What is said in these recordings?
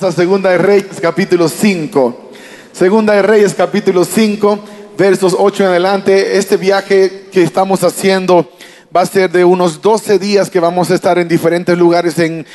A Segunda de Reyes capítulo 5. Segunda de Reyes capítulo 5, versos 8 en adelante. Este viaje que estamos haciendo va a ser de unos 12 días que vamos a estar en diferentes lugares en-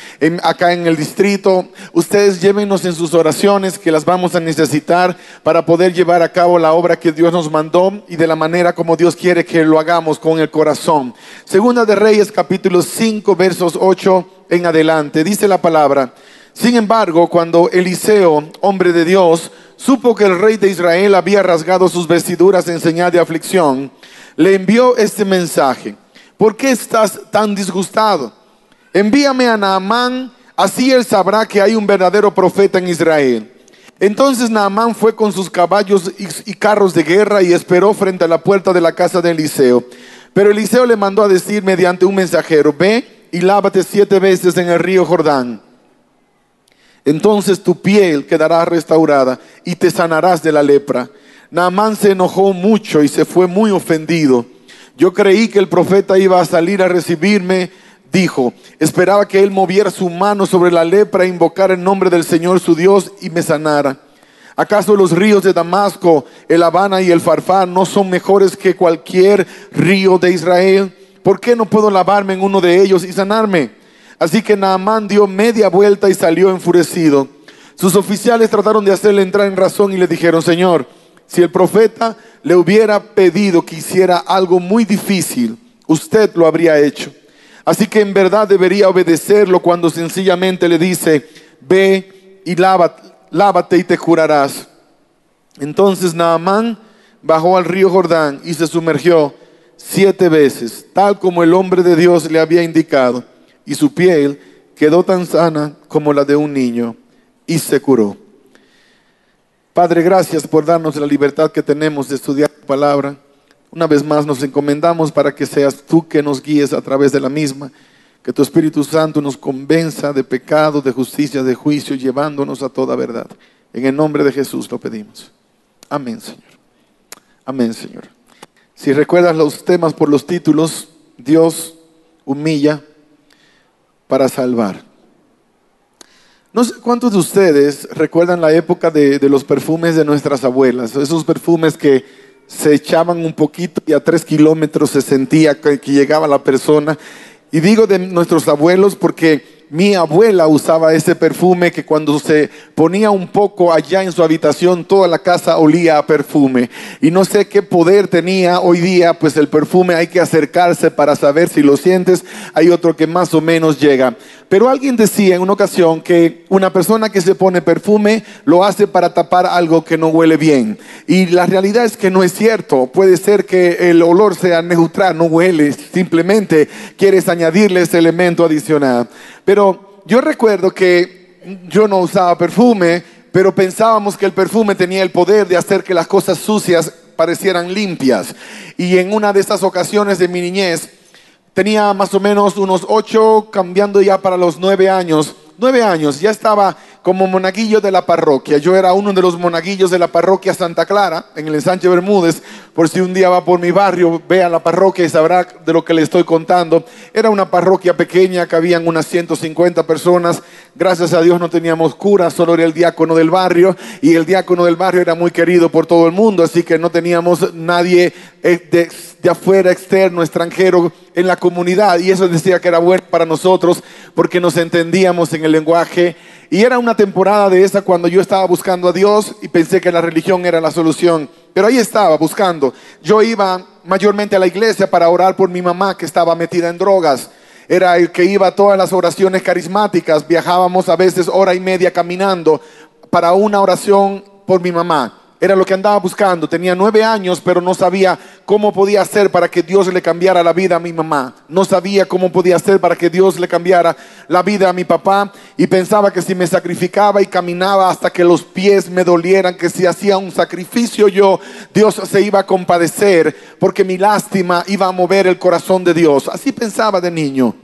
acá en el distrito. Ustedes llévenos en sus oraciones que las vamos a necesitar para poder llevar a cabo la obra que Dios nos mandó y de la manera como Dios quiere que lo hagamos con el corazón. Segunda de Reyes capítulo 5 versos 8 en adelante. Dice la palabra. Sin embargo, cuando Eliseo, hombre de Dios, supo que el rey de Israel había rasgado sus vestiduras en señal de aflicción, le envió este mensaje. ¿Por qué estás tan disgustado? Envíame a Naamán, así él sabrá que hay un verdadero profeta en Israel. Entonces Naamán fue con sus caballos y, carros de guerra y esperó frente a la puerta de la casa de Eliseo. Pero Eliseo le mandó a decir mediante un mensajero, ve y lávate siete veces en el río Jordán. Entonces tu piel quedará restaurada y te sanarás de la lepra. Naamán se enojó mucho y se fue muy ofendido. Yo creí que el profeta iba a salir a recibirme, dijo. Esperaba que él moviera su mano sobre la lepra e invocara el nombre del Señor su Dios y me sanara. ¿Acaso los ríos de Damasco, el Habana y el Farfán no son mejores que cualquier río de Israel? ¿Por qué no puedo lavarme en uno de ellos y sanarme? Así que Naamán dio media vuelta y salió enfurecido. Sus oficiales trataron de hacerle entrar en razón y le dijeron, Señor, si el profeta le hubiera pedido que hiciera algo muy difícil, usted lo habría hecho. Así que en verdad debería obedecerlo cuando sencillamente le dice, ve y lávate, y te curarás. Entonces Naamán bajó al río Jordán y se sumergió siete veces, tal como el hombre de Dios le había indicado, y su piel quedó tan sana como la de un niño, y se curó. Padre, gracias por darnos la libertad que tenemos de estudiar tu palabra. Una vez más nos encomendamos para que seas tú que nos guíes a través de la misma, que tu Espíritu Santo nos convenza de pecado, de justicia, de juicio, llevándonos a toda verdad. En el nombre de Jesús lo pedimos. Amén, Señor. Amén, Señor. Si recuerdas los temas por los títulos, Dios humilla para salvar. No sé cuántos de ustedes recuerdan la época de, de los perfumes de nuestras abuelas, esos perfumes que se echaban un poquito y a tres kilómetros se sentía que, que llegaba la persona. Y digo de nuestros abuelos porque mi abuela usaba ese perfume que cuando se ponía un poco allá en su habitación, toda la casa olía a perfume. Y no sé qué poder tenía hoy día, pues el perfume hay que acercarse para saber si lo sientes. Hay otro que más o menos llega. Pero alguien decía en una ocasión que una persona que se pone perfume lo hace para tapar algo que no huele bien. Y la realidad es que no es cierto. Puede ser que el olor sea neutral, no huele, simplemente quieres añadirle ese elemento adicional. Pero yo recuerdo que yo no usaba perfume, pero pensábamos que el perfume tenía el poder de hacer que las cosas sucias parecieran limpias. Y en una de estas ocasiones de mi niñez, tenía más o menos unos ocho, cambiando ya para los nueve años. Nueve años, ya estaba como monaguillo de la parroquia. Yo era uno de los monaguillos de la parroquia Santa Clara, en el ensanche Bermúdez. Por si un día va por mi barrio, vea la parroquia y sabrá de lo que le estoy contando. Era una parroquia pequeña, cabían unas 150 personas. Gracias a Dios no teníamos cura, solo era el diácono del barrio. Y el diácono del barrio era muy querido por todo el mundo, así que no teníamos nadie eh, de, de afuera, externo, extranjero en la comunidad. Y eso decía que era bueno para nosotros porque nos entendíamos en el lenguaje. Y era una temporada de esa cuando yo estaba buscando a Dios y pensé que la religión era la solución. Pero ahí estaba buscando. Yo iba mayormente a la iglesia para orar por mi mamá que estaba metida en drogas. Era el que iba a todas las oraciones carismáticas. Viajábamos a veces hora y media caminando para una oración por mi mamá. Era lo que andaba buscando. Tenía nueve años, pero no sabía cómo podía hacer para que Dios le cambiara la vida a mi mamá. No sabía cómo podía hacer para que Dios le cambiara la vida a mi papá. Y pensaba que si me sacrificaba y caminaba hasta que los pies me dolieran, que si hacía un sacrificio yo, Dios se iba a compadecer, porque mi lástima iba a mover el corazón de Dios. Así pensaba de niño.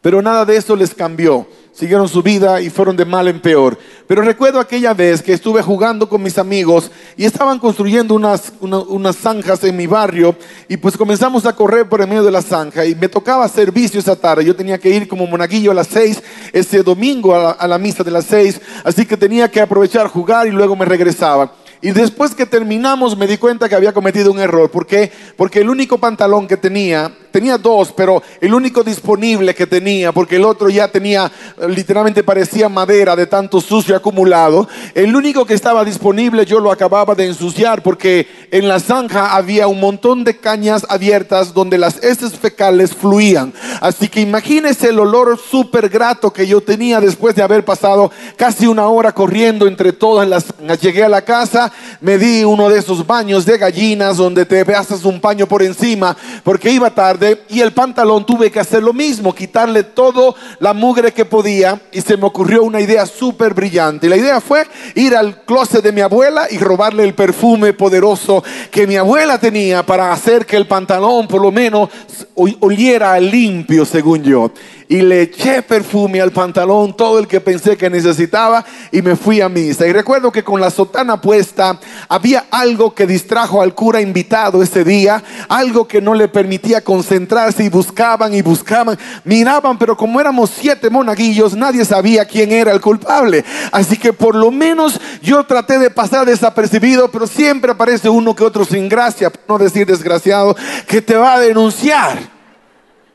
Pero nada de eso les cambió. Siguieron su vida y fueron de mal en peor. Pero recuerdo aquella vez que estuve jugando con mis amigos y estaban construyendo unas, unas zanjas en mi barrio y pues comenzamos a correr por el medio de la zanja y me tocaba servicio esa tarde. Yo tenía que ir como monaguillo a las seis ese domingo a la, a la misa de las seis, así que tenía que aprovechar jugar y luego me regresaba. Y después que terminamos me di cuenta que había cometido un error. ¿Por qué? Porque el único pantalón que tenía, tenía dos, pero el único disponible que tenía, porque el otro ya tenía, literalmente parecía madera de tanto sucio acumulado. El único que estaba disponible yo lo acababa de ensuciar porque en la zanja había un montón de cañas abiertas donde las heces fecales fluían. Así que imagínese el olor súper grato que yo tenía después de haber pasado casi una hora corriendo entre todas las. Llegué a la casa me di uno de esos baños de gallinas donde te pasas un paño por encima porque iba tarde y el pantalón tuve que hacer lo mismo, quitarle todo la mugre que podía y se me ocurrió una idea súper brillante. La idea fue ir al closet de mi abuela y robarle el perfume poderoso que mi abuela tenía para hacer que el pantalón por lo menos oliera limpio según yo y le eché perfume al pantalón, todo el que pensé que necesitaba y me fui a misa. Y recuerdo que con la sotana puesta había algo que distrajo al cura invitado ese día, algo que no le permitía concentrarse y buscaban y buscaban, miraban, pero como éramos siete monaguillos, nadie sabía quién era el culpable. Así que por lo menos yo traté de pasar desapercibido, pero siempre aparece uno que otro sin gracia, por no decir desgraciado, que te va a denunciar.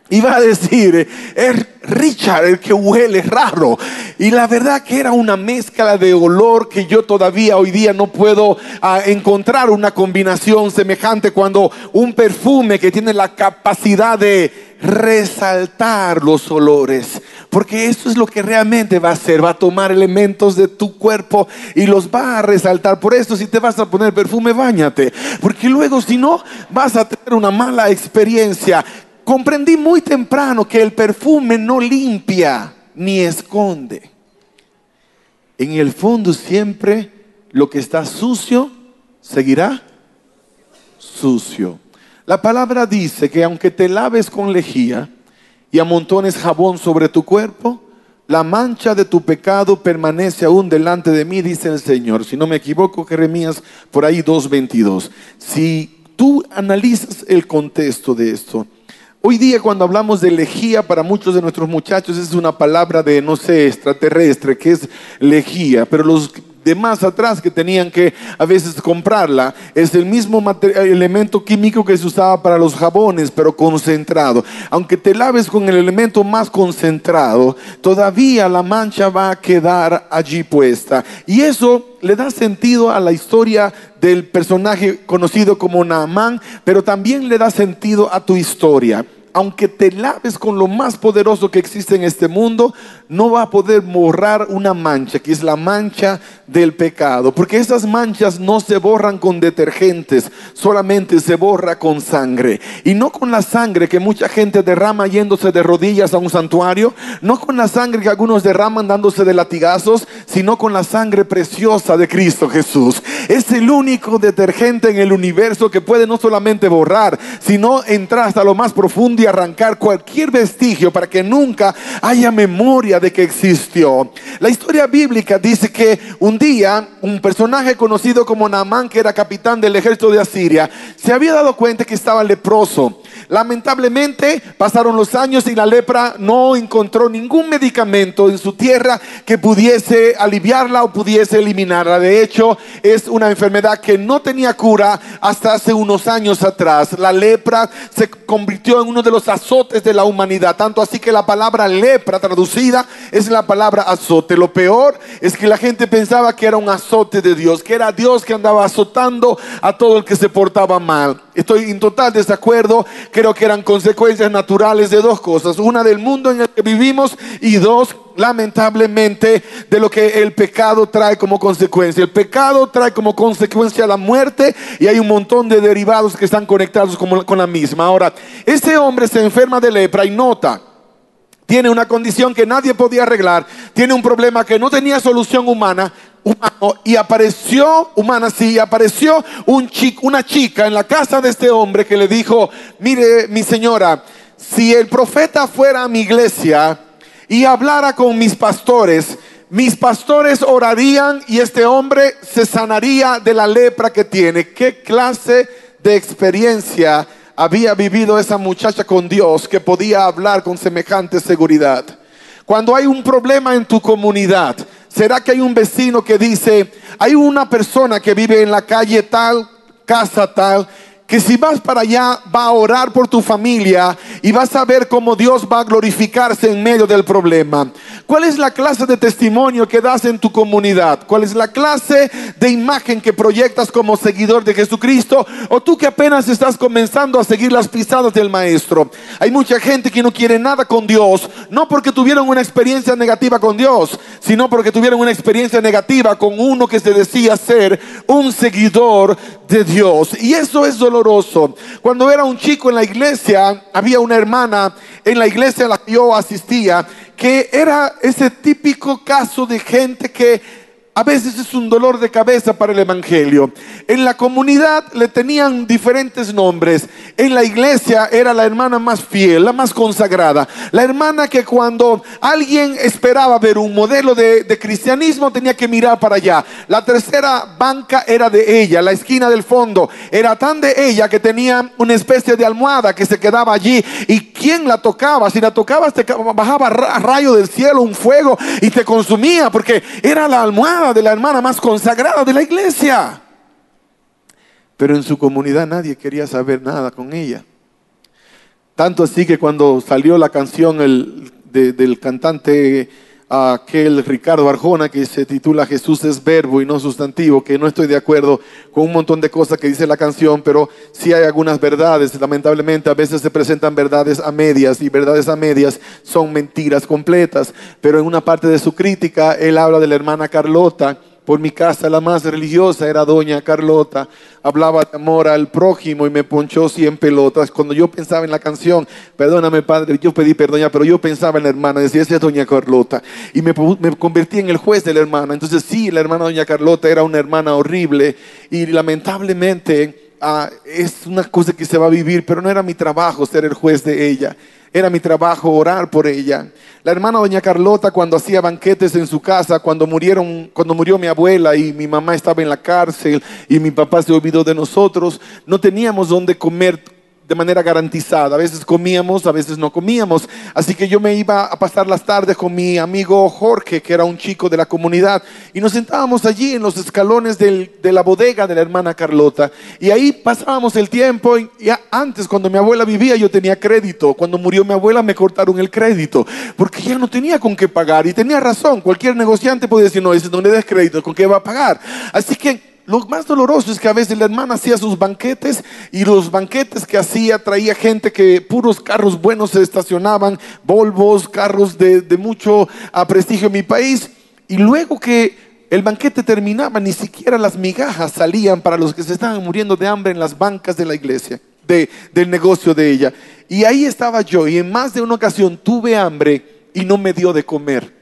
Iba a decir, es Richard el que huele raro. Y la verdad que era una mezcla de olor que yo todavía hoy día no puedo ah, encontrar una combinación semejante cuando un perfume que tiene la capacidad de resaltar los olores. Porque eso es lo que realmente va a hacer. Va a tomar elementos de tu cuerpo y los va a resaltar. Por eso si te vas a poner perfume, bañate. Porque luego si no, vas a tener una mala experiencia comprendí muy temprano que el perfume no limpia ni esconde. En el fondo siempre lo que está sucio seguirá sucio. La palabra dice que aunque te laves con lejía y amontones jabón sobre tu cuerpo, la mancha de tu pecado permanece aún delante de mí, dice el Señor. Si no me equivoco, Jeremías por ahí 2.22. Si tú analizas el contexto de esto, Hoy día cuando hablamos de lejía, para muchos de nuestros muchachos es una palabra de, no sé, extraterrestre, que es lejía, pero los de más atrás que tenían que a veces comprarla, es el mismo elemento químico que se usaba para los jabones, pero concentrado. Aunque te laves con el elemento más concentrado, todavía la mancha va a quedar allí puesta. Y eso le da sentido a la historia del personaje conocido como Naamán, pero también le da sentido a tu historia aunque te laves con lo más poderoso que existe en este mundo, no va a poder borrar una mancha, que es la mancha del pecado. Porque esas manchas no se borran con detergentes, solamente se borra con sangre. Y no con la sangre que mucha gente derrama yéndose de rodillas a un santuario, no con la sangre que algunos derraman dándose de latigazos, sino con la sangre preciosa de Cristo Jesús. Es el único detergente en el universo que puede no solamente borrar, sino entrar hasta lo más profundo y arrancar cualquier vestigio para que nunca haya memoria de que existió. La historia bíblica dice que un día un personaje conocido como Naamán, que era capitán del ejército de Asiria, se había dado cuenta que estaba leproso. Lamentablemente pasaron los años y la lepra no encontró ningún medicamento en su tierra que pudiese aliviarla o pudiese eliminarla. De hecho, es una enfermedad que no tenía cura hasta hace unos años atrás. La lepra se convirtió en uno de los azotes de la humanidad, tanto así que la palabra lepra traducida es la palabra azote. Lo peor es que la gente pensaba que era un azote de Dios, que era Dios que andaba azotando a todo el que se portaba mal. Estoy en total desacuerdo. Creo que eran consecuencias naturales de dos cosas. Una del mundo en el que vivimos y dos, lamentablemente, de lo que el pecado trae como consecuencia. El pecado trae como consecuencia la muerte y hay un montón de derivados que están conectados con la misma. Ahora, este hombre se enferma de lepra y nota tiene una condición que nadie podía arreglar, tiene un problema que no tenía solución humana, y apareció, humana sí, apareció una chica en la casa de este hombre que le dijo, mire mi señora, si el profeta fuera a mi iglesia y hablara con mis pastores, mis pastores orarían y este hombre se sanaría de la lepra que tiene. ¿Qué clase de experiencia había vivido esa muchacha con Dios que podía hablar con semejante seguridad? Cuando hay un problema en tu comunidad, ¿será que hay un vecino que dice, hay una persona que vive en la calle tal, casa tal, que si vas para allá va a orar por tu familia y vas a ver cómo Dios va a glorificarse en medio del problema. ¿Cuál es la clase de testimonio que das en tu comunidad? ¿Cuál es la clase de imagen que proyectas como seguidor de Jesucristo? O tú que apenas estás comenzando a seguir las pisadas del Maestro. Hay mucha gente que no quiere nada con Dios, no porque tuvieron una experiencia negativa con Dios, sino porque tuvieron una experiencia negativa con uno que se decía ser un seguidor de Dios. Y eso es doloroso. Cuando era un chico en la iglesia, había una hermana en la iglesia a la que yo asistía, que era ese típico caso de gente que a veces es un dolor de cabeza para el Evangelio. En la comunidad le tenían diferentes nombres. En la iglesia era la hermana más fiel, la más consagrada. La hermana que cuando alguien esperaba ver un modelo de, cristianismo tenía que mirar para allá. La tercera banca era de ella, la esquina del fondo. Era tan de ella que tenía una especie de almohada que se quedaba allí. ¿Y quién la tocaba? Si la tocabas te bajaba rayo del cielo, un fuego y te consumía porque era la almohada de la hermana más consagrada de la iglesia. Pero en su comunidad nadie quería saber nada con ella. Tanto así que cuando salió la canción el, del cantante aquel Ricardo Arjona que se titula Jesús es verbo y no sustantivo, que no estoy de acuerdo con un montón de cosas que dice la canción, pero sí hay algunas verdades. Lamentablemente a veces se presentan verdades a medias y verdades a medias son mentiras completas. Pero en una parte de su crítica él habla de la hermana Carlota por mi casa la más religiosa era doña Carlota. Hablaba de amor al prójimo y me ponchó cien pelotas. Cuando yo pensaba en la canción, perdóname padre, yo pedí perdón pero yo pensaba en la hermana, decía, esa es doña Carlota. Y me, me convertí en el juez de la hermana. Entonces sí, la hermana doña Carlota era una hermana horrible y lamentablemente ah, es una cosa que se va a vivir, pero no era mi trabajo ser el juez de ella. Era mi trabajo orar por ella. La hermana doña Carlota cuando hacía banquetes en su casa, cuando murieron, cuando murió mi abuela y mi mamá estaba en la cárcel y mi papá se olvidó de nosotros, no teníamos dónde comer de manera garantizada. A veces comíamos, a veces no comíamos. Así que yo me iba a pasar las tardes con mi amigo Jorge, que era un chico de la comunidad, y nos sentábamos allí en los escalones de la bodega de la hermana Carlota. Y ahí pasábamos el tiempo. Y antes, cuando mi abuela vivía, yo tenía crédito. Cuando murió mi abuela, me cortaron el crédito, porque ya no tenía con qué pagar. Y tenía razón, cualquier negociante puede decir, no, ese no le des crédito, ¿con qué va a pagar? Así que lo más doloroso es que a veces la hermana hacía sus banquetes y los banquetes que hacía traía gente que puros carros buenos se estacionaban, Volvos, carros de, mucho prestigio en mi país. Y luego que el banquete terminaba, ni siquiera las migajas salían para los que se estaban muriendo de hambre en las bancas de la iglesia, del negocio de ella. Y ahí estaba yo y en más de una ocasión tuve hambre y no me dio de comer.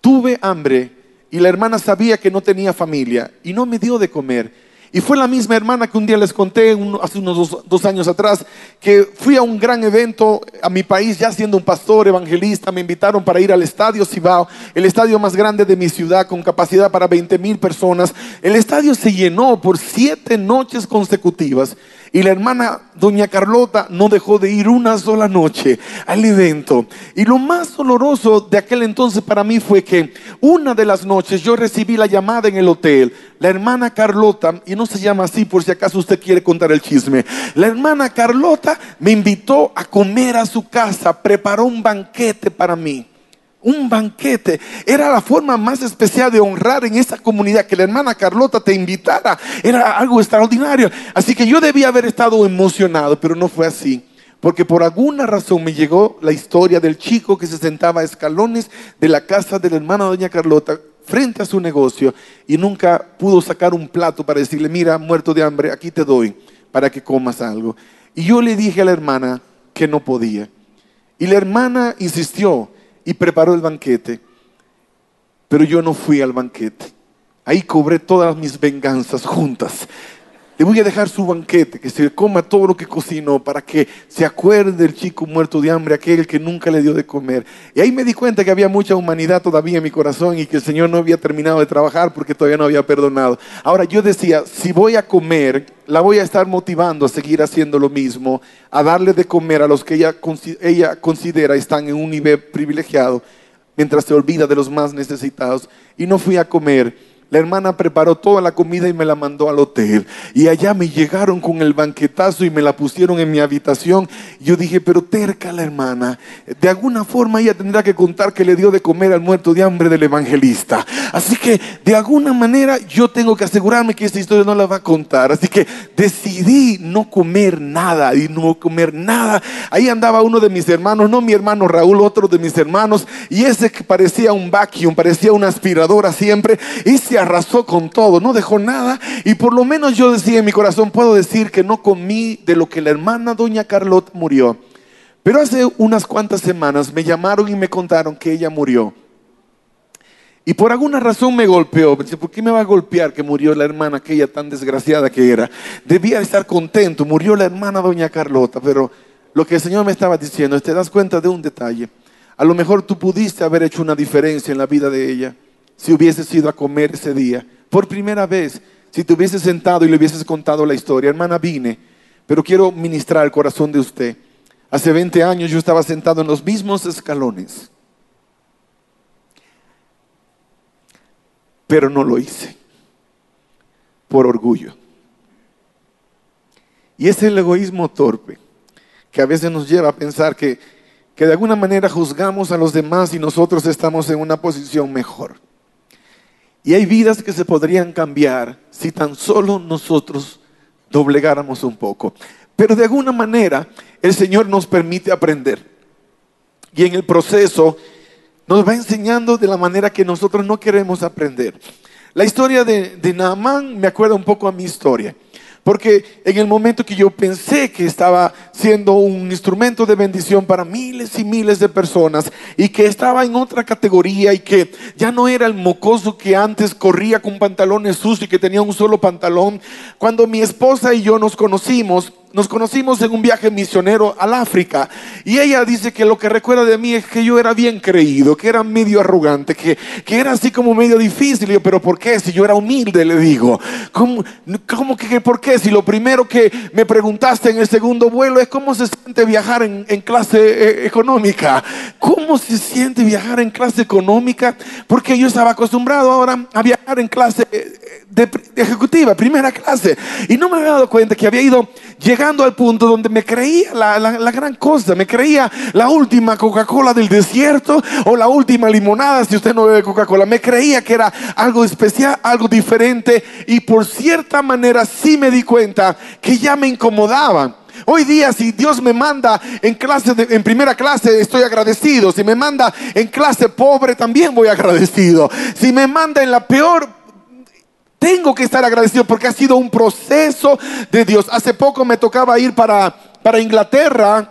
Tuve hambre y la hermana sabía que no tenía familia y no me dio de comer. Y fue la misma hermana que un día les conté hace unos dos, años atrás, que fui a un gran evento a mi país, ya siendo un pastor evangelista, me invitaron para ir al estadio Cibao, el estadio más grande de mi ciudad, con capacidad para 20 mil personas. El estadio se llenó por siete noches consecutivas. Y la hermana doña Carlota no dejó de ir una sola noche al evento. Y lo más doloroso de aquel entonces para mí fue que una de las noches yo recibí la llamada en el hotel. La hermana Carlota, y no se llama así por si acaso usted quiere contar el chisme, la hermana Carlota me invitó a comer a su casa, preparó un banquete para mí un banquete. Era la forma más especial de honrar en esa comunidad que la hermana Carlota te invitara. Era algo extraordinario. Así que yo debía haber estado emocionado, pero no fue así. Porque por alguna razón me llegó la historia del chico que se sentaba a escalones de la casa de la hermana doña Carlota frente a su negocio y nunca pudo sacar un plato para decirle, mira, muerto de hambre, aquí te doy para que comas algo. Y yo le dije a la hermana que no podía. Y la hermana insistió, y preparó el banquete. Pero yo no fui al banquete. Ahí cobré todas mis venganzas juntas le voy a dejar su banquete, que se coma todo lo que cocinó para que se acuerde del chico muerto de hambre, aquel que nunca le dio de comer. Y ahí me di cuenta que había mucha humanidad todavía en mi corazón y que el Señor no había terminado de trabajar porque todavía no había perdonado. Ahora yo decía, si voy a comer, la voy a estar motivando a seguir haciendo lo mismo, a darle de comer a los que ella, ella considera están en un nivel privilegiado, mientras se olvida de los más necesitados. Y no fui a comer la hermana preparó toda la comida y me la mandó al hotel. Y allá me llegaron con el banquetazo y me la pusieron en mi habitación. Yo dije, pero terca la hermana. De alguna forma ella tendrá que contar que le dio de comer al muerto de hambre del evangelista. Así que de alguna manera yo tengo que asegurarme que esta historia no la va a contar. Así que decidí no comer nada y no comer nada. Ahí andaba uno de mis hermanos, no mi hermano Raúl, otro de mis hermanos. Y ese que parecía un vacuum, parecía una aspiradora siempre. Y se arrasó con todo, no dejó nada. Y por lo menos yo decía en mi corazón, puedo decir que no comí de lo que la hermana doña Carlota murió. Pero hace unas cuantas semanas me llamaron y me contaron que ella murió. Y por alguna razón me golpeó. ¿Por qué me va a golpear que murió la hermana aquella tan desgraciada que era? Debía estar contento. Murió la hermana doña Carlota. Pero lo que el Señor me estaba diciendo te das cuenta de un detalle. A lo mejor tú pudiste haber hecho una diferencia en la vida de ella si hubieses ido a comer ese día. Por primera vez, si te hubieses sentado y le hubieses contado la historia, hermana, vine, pero quiero ministrar el corazón de usted. Hace 20 años yo estaba sentado en los mismos escalones, pero no lo hice por orgullo. Y es el egoísmo torpe que a veces nos lleva a pensar que, que de alguna manera juzgamos a los demás y nosotros estamos en una posición mejor. Y hay vidas que se podrían cambiar si tan solo nosotros doblegáramos un poco. Pero de alguna manera el Señor nos permite aprender. Y en el proceso nos va enseñando de la manera que nosotros no queremos aprender. La historia de, de Naamán me acuerda un poco a mi historia. Porque en el momento que yo pensé que estaba siendo un instrumento de bendición para miles y miles de personas y que estaba en otra categoría y que ya no era el mocoso que antes corría con pantalones sucios y que tenía un solo pantalón, cuando mi esposa y yo nos conocimos, nos conocimos en un viaje misionero al África y ella dice que lo que recuerda de mí es que yo era bien creído, que era medio arrogante, que, que era así como medio difícil. Yo, pero ¿por qué? Si yo era humilde, le digo. ¿Cómo, que por qué? Si lo primero que me preguntaste en el segundo vuelo es cómo se siente viajar en, clase eh, económica. ¿Cómo se siente viajar en clase económica? Porque yo estaba acostumbrado ahora a viajar en clase eh, de, ejecutiva, primera clase. Y no me había dado cuenta que había ido llegando al punto donde me creía la, la, gran cosa, me creía la última Coca-Cola del desierto o la última limonada si usted no bebe Coca-Cola. Me creía que era algo especial, algo diferente y por cierta manera sí me di cuenta que ya me incomodaba. Hoy día si Dios me manda en clase en primera clase estoy agradecido, si me manda en clase pobre también voy agradecido. Si me manda en la peor tengo que estar agradecido porque ha sido un proceso de Dios. Hace poco me tocaba ir para, para Inglaterra.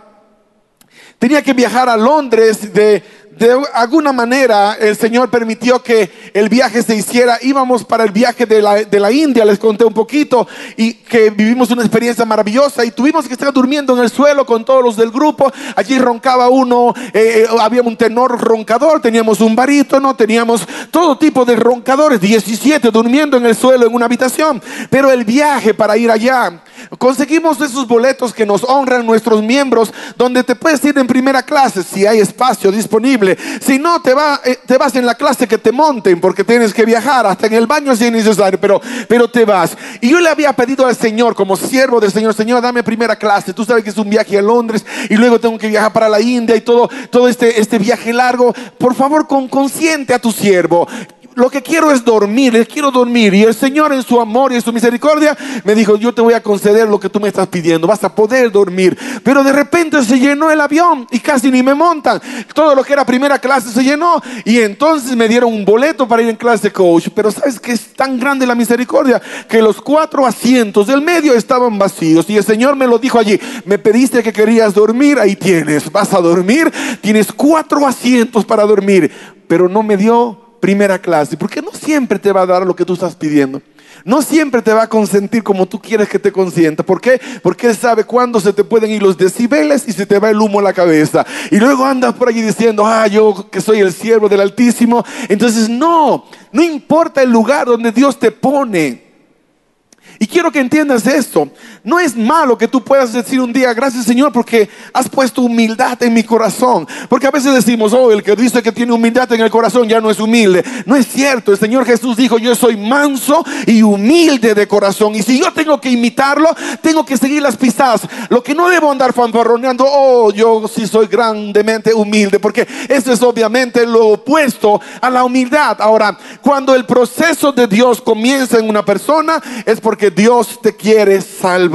Tenía que viajar a Londres de, de alguna manera el Señor permitió que el viaje se hiciera. Íbamos para el viaje de la, de la, India, les conté un poquito, y que vivimos una experiencia maravillosa y tuvimos que estar durmiendo en el suelo con todos los del grupo. Allí roncaba uno, eh, eh, había un tenor roncador, teníamos un barítono, teníamos todo tipo de roncadores, 17 durmiendo en el suelo en una habitación. Pero el viaje para ir allá, conseguimos esos boletos que nos honran nuestros miembros, donde te puedes ir en primera clase si hay espacio disponible si no, te, va, eh, te vas en la clase que te monten porque tienes que viajar hasta en el baño si es necesario, pero, pero te vas. Y yo le había pedido al Señor, como siervo del Señor, Señor, dame primera clase. Tú sabes que es un viaje a Londres y luego tengo que viajar para la India y todo, todo este, este viaje largo. Por favor, con consciente a tu siervo lo que quiero es dormir, quiero dormir. Y el Señor en su amor y en su misericordia me dijo, yo te voy a conceder lo que tú me estás pidiendo, vas a poder dormir. Pero de repente se llenó el avión y casi ni me montan. Todo lo que era primera clase se llenó y entonces me dieron un boleto para ir en clase coach. Pero sabes que es tan grande la misericordia que los cuatro asientos del medio estaban vacíos. Y el Señor me lo dijo allí, me pediste que querías dormir, ahí tienes, vas a dormir, tienes cuatro asientos para dormir. Pero no me dio primera clase, porque no siempre te va a dar lo que tú estás pidiendo. No siempre te va a consentir como tú quieres que te consienta. ¿Por qué? Porque Él sabe cuándo se te pueden ir los decibeles y se te va el humo a la cabeza. Y luego andas por allí diciendo, ah, yo que soy el siervo del Altísimo. Entonces, no, no importa el lugar donde Dios te pone. Y quiero que entiendas esto. No es malo que tú puedas decir un día, gracias Señor, porque has puesto humildad en mi corazón. Porque a veces decimos, oh, el que dice que tiene humildad en el corazón ya no es humilde. No es cierto. El Señor Jesús dijo, yo soy manso y humilde de corazón. Y si yo tengo que imitarlo, tengo que seguir las pisadas. Lo que no debo andar fanfarroneando, oh, yo sí soy grandemente humilde. Porque eso es obviamente lo opuesto a la humildad. Ahora, cuando el proceso de Dios comienza en una persona, es porque Dios te quiere salvar.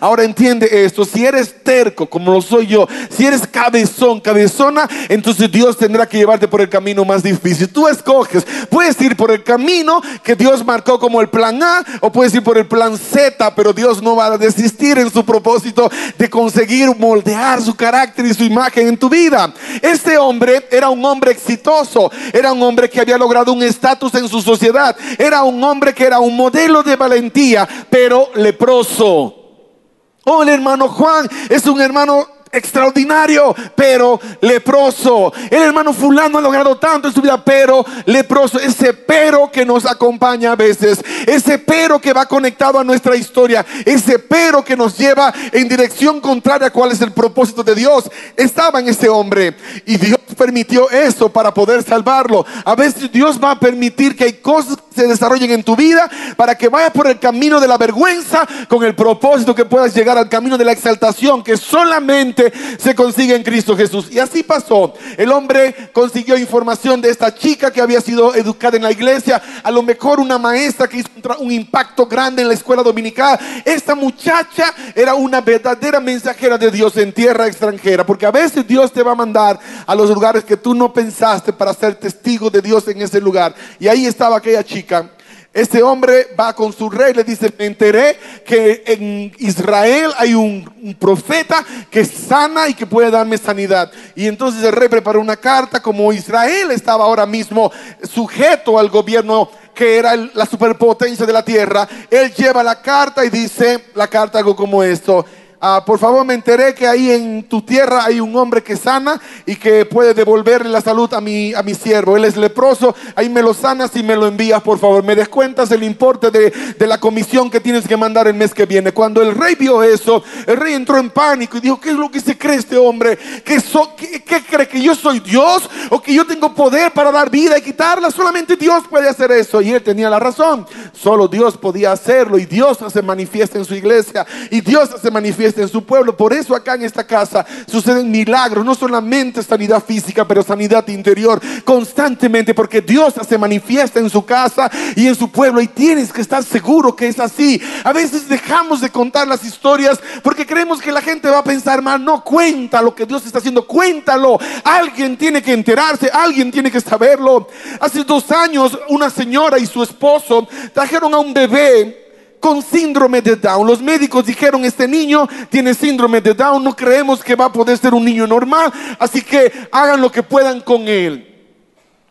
Ahora entiende esto, si eres terco como lo soy yo, si eres cabezón, cabezona, entonces Dios tendrá que llevarte por el camino más difícil. Tú escoges, puedes ir por el camino que Dios marcó como el plan A o puedes ir por el plan Z, pero Dios no va a desistir en su propósito de conseguir moldear su carácter y su imagen en tu vida. Este hombre era un hombre exitoso, era un hombre que había logrado un estatus en su sociedad, era un hombre que era un modelo de valentía, pero leproso. Oh, el hermano Juan es un hermano extraordinario, pero leproso. El hermano fulano ha logrado tanto en su vida, pero leproso. Ese pero que nos acompaña a veces, ese pero que va conectado a nuestra historia, ese pero que nos lleva en dirección contraria a cuál es el propósito de Dios, estaba en ese hombre. Y Dios permitió eso para poder salvarlo. A veces Dios va a permitir que hay cosas que se desarrollen en tu vida para que vayas por el camino de la vergüenza con el propósito que puedas llegar al camino de la exaltación que solamente se consigue en Cristo Jesús. Y así pasó. El hombre consiguió información de esta chica que había sido educada en la iglesia, a lo mejor una maestra que hizo un impacto grande en la escuela dominical. Esta muchacha era una verdadera mensajera de Dios en tierra extranjera, porque a veces Dios te va a mandar a los lugares que tú no pensaste para ser testigo de Dios en ese lugar. Y ahí estaba aquella chica este hombre va con su rey, le dice, me enteré que en Israel hay un, profeta que sana y que puede darme sanidad. Y entonces el rey preparó una carta, como Israel estaba ahora mismo sujeto al gobierno que era la superpotencia de la tierra, él lleva la carta y dice la carta algo como esto. Ah, por favor, me enteré que ahí en tu tierra hay un hombre que sana y que puede devolverle la salud a mi, a mi siervo. Él es leproso, ahí me lo sanas y me lo envías, por favor. Me descuentas el importe de, la comisión que tienes que mandar el mes que viene. Cuando el rey vio eso, el rey entró en pánico y dijo, ¿qué es lo que se cree este hombre? ¿Qué, qué cree que yo soy Dios o que yo tengo poder para dar vida y quitarla? Solamente Dios puede hacer eso. Y él tenía la razón. Solo Dios podía hacerlo y Dios se manifiesta en su iglesia y Dios se manifiesta en su pueblo. Por eso acá en esta casa suceden milagros, no solamente sanidad física, pero sanidad interior constantemente, porque Dios se manifiesta en su casa y en su pueblo y tienes que estar seguro que es así. A veces dejamos de contar las historias porque creemos que la gente va a pensar mal. No cuenta lo que Dios está haciendo, cuéntalo. Alguien tiene que enterarse, alguien tiene que saberlo. Hace dos años una señora y su esposo trajeron a un bebé con síndrome de Down. Los médicos dijeron, este niño tiene síndrome de Down, no creemos que va a poder ser un niño normal, así que hagan lo que puedan con él.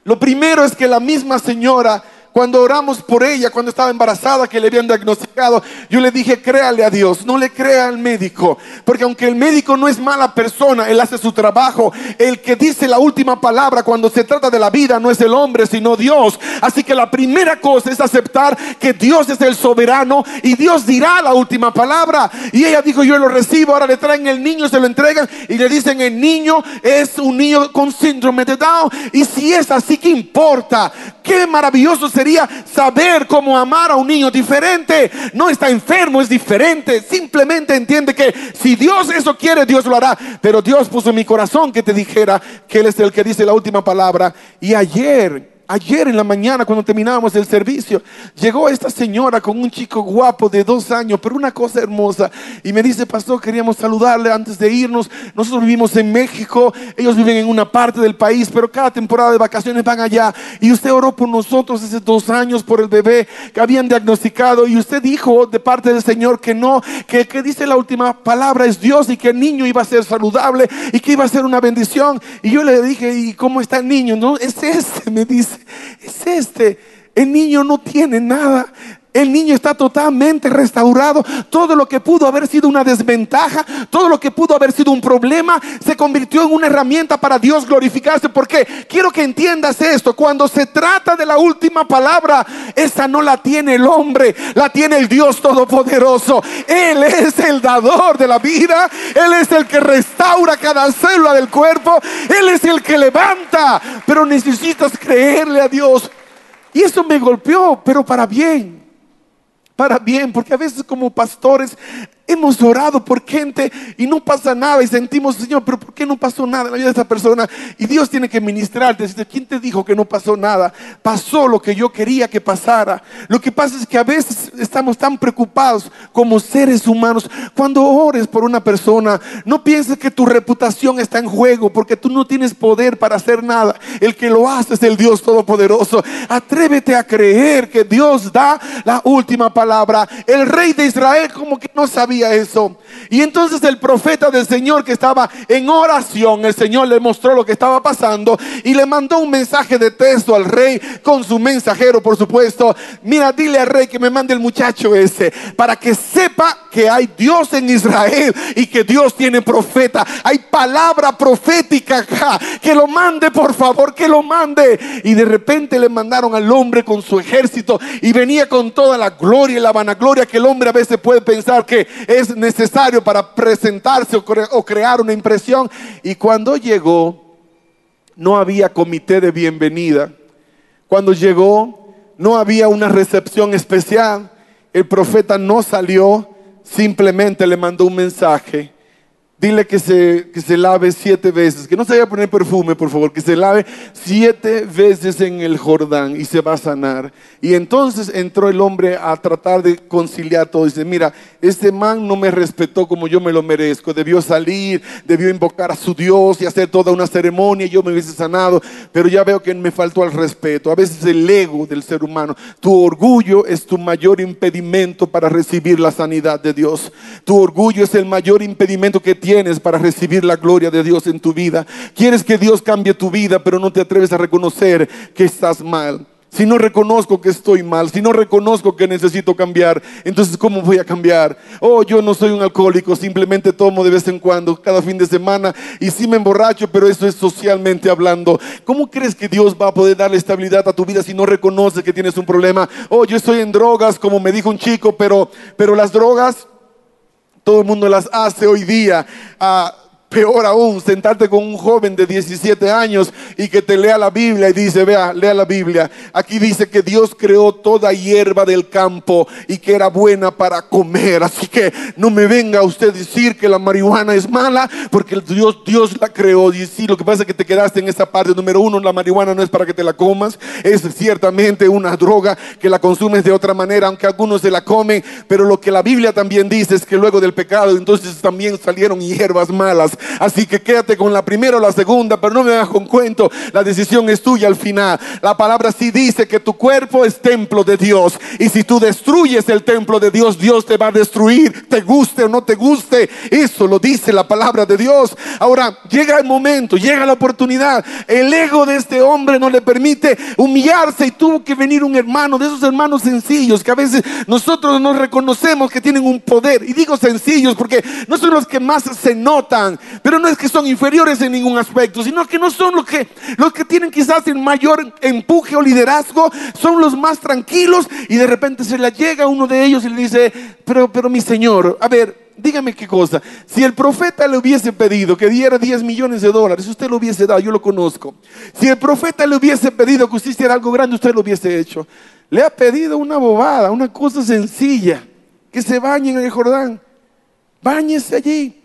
Lo primero es que la misma señora cuando oramos por ella, cuando estaba embarazada, que le habían diagnosticado, yo le dije, créale a Dios, no le crea al médico. Porque aunque el médico no es mala persona, él hace su trabajo. El que dice la última palabra cuando se trata de la vida no es el hombre, sino Dios. Así que la primera cosa es aceptar que Dios es el soberano y Dios dirá la última palabra. Y ella dijo, yo lo recibo, ahora le traen el niño, se lo entregan y le dicen, el niño es un niño con síndrome de Down. Y si es así, ¿qué importa? Qué maravilloso sería saber cómo amar a un niño diferente. No está enfermo, es diferente. Simplemente entiende que si Dios eso quiere, Dios lo hará. Pero Dios puso en mi corazón que te dijera que Él es el que dice la última palabra. Y ayer Ayer en la mañana cuando terminábamos el servicio, llegó esta señora con un chico guapo de dos años, pero una cosa hermosa. Y me dice, pastor, queríamos saludarle antes de irnos. Nosotros vivimos en México, ellos viven en una parte del país, pero cada temporada de vacaciones van allá. Y usted oró por nosotros hace dos años por el bebé que habían diagnosticado. Y usted dijo de parte del Señor que no, que, que dice la última palabra es Dios y que el niño iba a ser saludable y que iba a ser una bendición. Y yo le dije, ¿y cómo está el niño? No, es este, me dice es este. El niño no tiene nada. El niño está totalmente restaurado. Todo lo que pudo haber sido una desventaja, todo lo que pudo haber sido un problema, se convirtió en una herramienta para Dios glorificarse. Porque quiero que entiendas esto. Cuando se trata de la última palabra, esa no la tiene el hombre, la tiene el Dios Todopoderoso. Él es el dador de la vida. Él es el que restaura cada célula del cuerpo. Él es el que levanta. Pero necesitas creerle a Dios. Y eso me golpeó, pero para bien. Para bien, porque a veces como pastores Hemos orado por gente y no pasa nada y sentimos, Señor, pero ¿por qué no pasó nada en la vida de esa persona? Y Dios tiene que ministrarte. ¿Quién te dijo que no pasó nada? Pasó lo que yo quería que pasara. Lo que pasa es que a veces estamos tan preocupados como seres humanos. Cuando ores por una persona, no pienses que tu reputación está en juego porque tú no tienes poder para hacer nada. El que lo hace es el Dios Todopoderoso. Atrévete a creer que Dios da la última palabra. El rey de Israel como que no sabía eso. Y entonces el profeta del Señor que estaba en oración, el Señor le mostró lo que estaba pasando y le mandó un mensaje de texto al rey con su mensajero, por supuesto. Mira, dile al rey que me mande el muchacho ese para que sepa que hay Dios en Israel y que Dios tiene profeta. Hay palabra profética acá. Que lo mande, por favor, que lo mande. Y de repente le mandaron al hombre con su ejército y venía con toda la gloria y la vanagloria que el hombre a veces puede pensar que es necesario para presentarse o, crear una impresión. Y cuando llegó, no había comité de bienvenida. Cuando llegó, no había una recepción especial. El profeta no salió, simplemente le mandó un mensaje Dile que se, que se lave siete veces, que no se vaya a poner perfume, por favor, que se lave siete veces en el Jordán y se va a sanar. Y entonces entró el hombre a tratar de conciliar todo. Dice, mira, este man no me respetó como yo me lo merezco. Debió salir, debió invocar a su Dios y hacer toda una ceremonia y yo me hubiese sanado. Pero ya veo que me faltó al respeto. A veces el ego del ser humano, tu orgullo es tu mayor impedimento para recibir la sanidad de Dios. Tu orgullo es el mayor impedimento que tienes para recibir la gloria de Dios en tu vida. Quieres que Dios cambie tu vida, pero no te atreves a reconocer que estás mal. Si no reconozco que estoy mal, si no reconozco que necesito cambiar, entonces ¿cómo voy a cambiar? Oh, yo no soy un alcohólico, simplemente tomo de vez en cuando, cada fin de semana, y sí me emborracho, pero eso es socialmente hablando. ¿Cómo crees que Dios va a poder darle estabilidad a tu vida si no reconoces que tienes un problema? Oh, yo estoy en drogas, como me dijo un chico, pero, pero las drogas todo el mundo las hace hoy día. Ah, Peor aún, sentarte con un joven de 17 años y que te lea la Biblia y dice, vea, lea la Biblia. Aquí dice que Dios creó toda hierba del campo y que era buena para comer. Así que no me venga usted decir que la marihuana es mala porque Dios, Dios la creó. Y sí, lo que pasa es que te quedaste en esta parte. Número uno, la marihuana no es para que te la comas. Es ciertamente una droga que la consumes de otra manera, aunque algunos se la comen. Pero lo que la Biblia también dice es que luego del pecado entonces también salieron hierbas malas. Así que quédate con la primera o la segunda, pero no me hagas con cuento. La decisión es tuya al final. La palabra sí dice que tu cuerpo es templo de Dios. Y si tú destruyes el templo de Dios, Dios te va a destruir, te guste o no te guste. Eso lo dice la palabra de Dios. Ahora llega el momento, llega la oportunidad. El ego de este hombre no le permite humillarse y tuvo que venir un hermano de esos hermanos sencillos que a veces nosotros no reconocemos que tienen un poder. Y digo sencillos porque no son los que más se notan, pero no es que son inferiores en ningún aspecto, sino que no son los que, los que tienen quizás el mayor empuje o liderazgo, son los más tranquilos y de repente se le llega uno de ellos y le dice, pero, pero mi Señor, a ver, dígame qué cosa. Si el profeta le hubiese pedido que diera 10 millones de dólares, usted lo hubiese dado, yo lo conozco. Si el profeta le hubiese pedido que usted hiciera algo grande, usted lo hubiese hecho. Le ha pedido una bobada, una cosa sencilla, que se bañe en el Jordán. Báñese allí.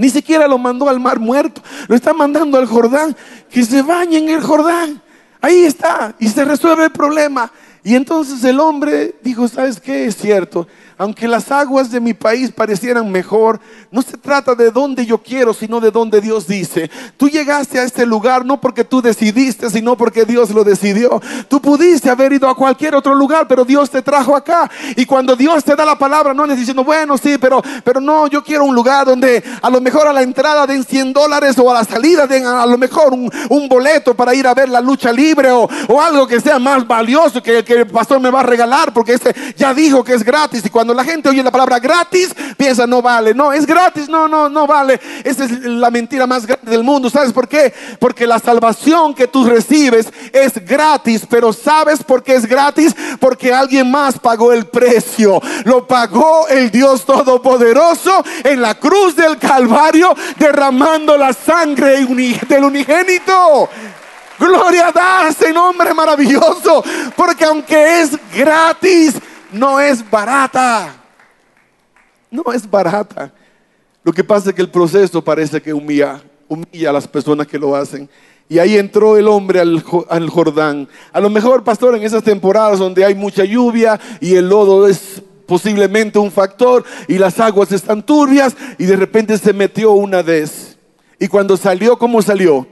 Ni siquiera lo mandó al mar muerto, lo está mandando al Jordán, que se bañe en el Jordán. Ahí está, y se resuelve el problema. Y entonces el hombre dijo, ¿sabes qué? Es cierto, aunque las aguas de mi país parecieran mejor, no se trata de dónde yo quiero, sino de dónde Dios dice. Tú llegaste a este lugar no porque tú decidiste, sino porque Dios lo decidió. Tú pudiste haber ido a cualquier otro lugar, pero Dios te trajo acá. Y cuando Dios te da la palabra, no es diciendo, bueno, sí, pero, pero no, yo quiero un lugar donde a lo mejor a la entrada den 100 dólares o a la salida den a lo mejor un, boleto para ir a ver la lucha libre o, algo que sea más valioso que, que el pastor me va a regalar porque este ya dijo que es gratis. Y cuando la gente oye la palabra gratis, piensa, no vale, no, es gratis, no, no, no vale. Esa es la mentira más grande del mundo. ¿Sabes por qué? Porque la salvación que tú recibes es gratis, pero ¿sabes por qué es gratis? Porque alguien más pagó el precio. Lo pagó el Dios Todopoderoso en la cruz del Calvario, derramando la sangre del unigénito. Gloria a ese nombre maravilloso, porque aunque es gratis, no es barata. No es barata. Lo que pasa es que el proceso parece que humilla, humilla a las personas que lo hacen. Y ahí entró el hombre al, Jordán. A lo mejor, pastor, en esas temporadas donde hay mucha lluvia y el lodo es posiblemente un factor y las aguas están turbias y de repente se metió una vez. Y cuando salió, ¿cómo salió?